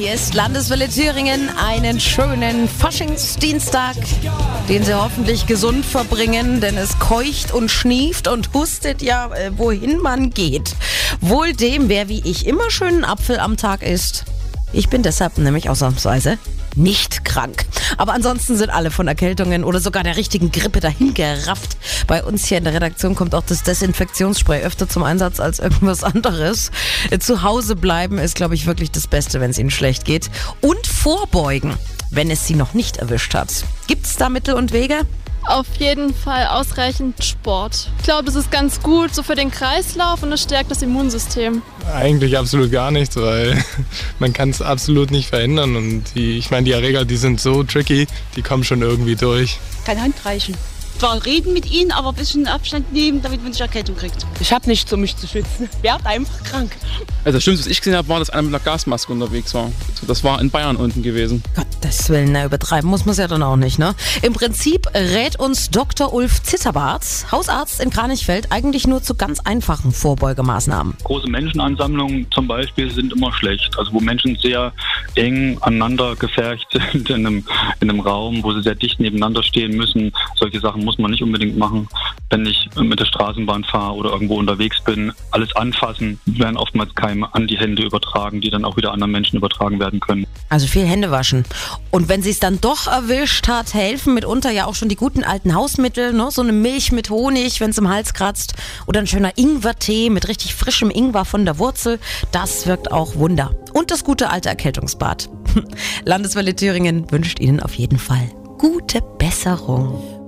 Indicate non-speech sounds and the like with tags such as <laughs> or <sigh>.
hier ist Landeswelle Thüringen. Einen schönen Faschingsdienstag, den Sie hoffentlich gesund verbringen, denn es keucht und schnieft und hustet ja, äh, wohin man geht. Wohl dem, wer wie ich immer schönen Apfel am Tag isst. Ich bin deshalb nämlich ausnahmsweise nicht krank. Aber ansonsten sind alle von Erkältungen oder sogar der richtigen Grippe dahingerafft. Bei uns hier in der Redaktion kommt auch das Desinfektionsspray öfter zum Einsatz als irgendwas anderes. Zu Hause bleiben ist, glaube ich, wirklich das Beste, wenn es Ihnen schlecht geht. Und vorbeugen, wenn es Sie noch nicht erwischt hat. Gibt es da Mittel und Wege? Auf jeden Fall ausreichend Sport. Ich glaube, das ist ganz gut so für den Kreislauf und es stärkt das Immunsystem. Eigentlich absolut gar nichts, weil <laughs> man kann es absolut nicht verändern und die, ich meine, die Erreger, die sind so tricky, die kommen schon irgendwie durch. Keine Hand reichen zwar reden mit ihnen, aber ein bisschen Abstand nehmen, damit man nicht Erkältung kriegt. Ich habe nichts, um mich zu schützen. <laughs> Werd einfach krank. Also das Schlimmste, was ich gesehen habe, war, dass einer mit einer Gasmaske unterwegs war. Das war in Bayern unten gewesen. Gottes Willen, na, übertreiben muss man es ja dann auch nicht, ne? Im Prinzip rät uns Dr. Ulf Zitterbart, Hausarzt in Kranichfeld, eigentlich nur zu ganz einfachen Vorbeugemaßnahmen. Große Menschenansammlungen zum Beispiel sind immer schlecht. Also wo Menschen sehr eng aneinander gefercht <laughs> sind in einem, in einem Raum, wo sie sehr dicht nebeneinander stehen müssen. Solche Sachen muss man nicht unbedingt machen. Wenn ich mit der Straßenbahn fahre oder irgendwo unterwegs bin, alles anfassen, werden oftmals Keime an die Hände übertragen, die dann auch wieder anderen Menschen übertragen werden können. Also viel Hände waschen. Und wenn sie es dann doch erwischt hat, helfen mitunter ja auch schon die guten alten Hausmittel, ne? so eine Milch mit Honig, wenn es im Hals kratzt, oder ein schöner Ingwertee mit richtig frischem Ingwer von der Wurzel. Das wirkt auch Wunder. Und das gute alte Erkältungsbad. <laughs> Landeswelle Thüringen wünscht Ihnen auf jeden Fall gute Besserung.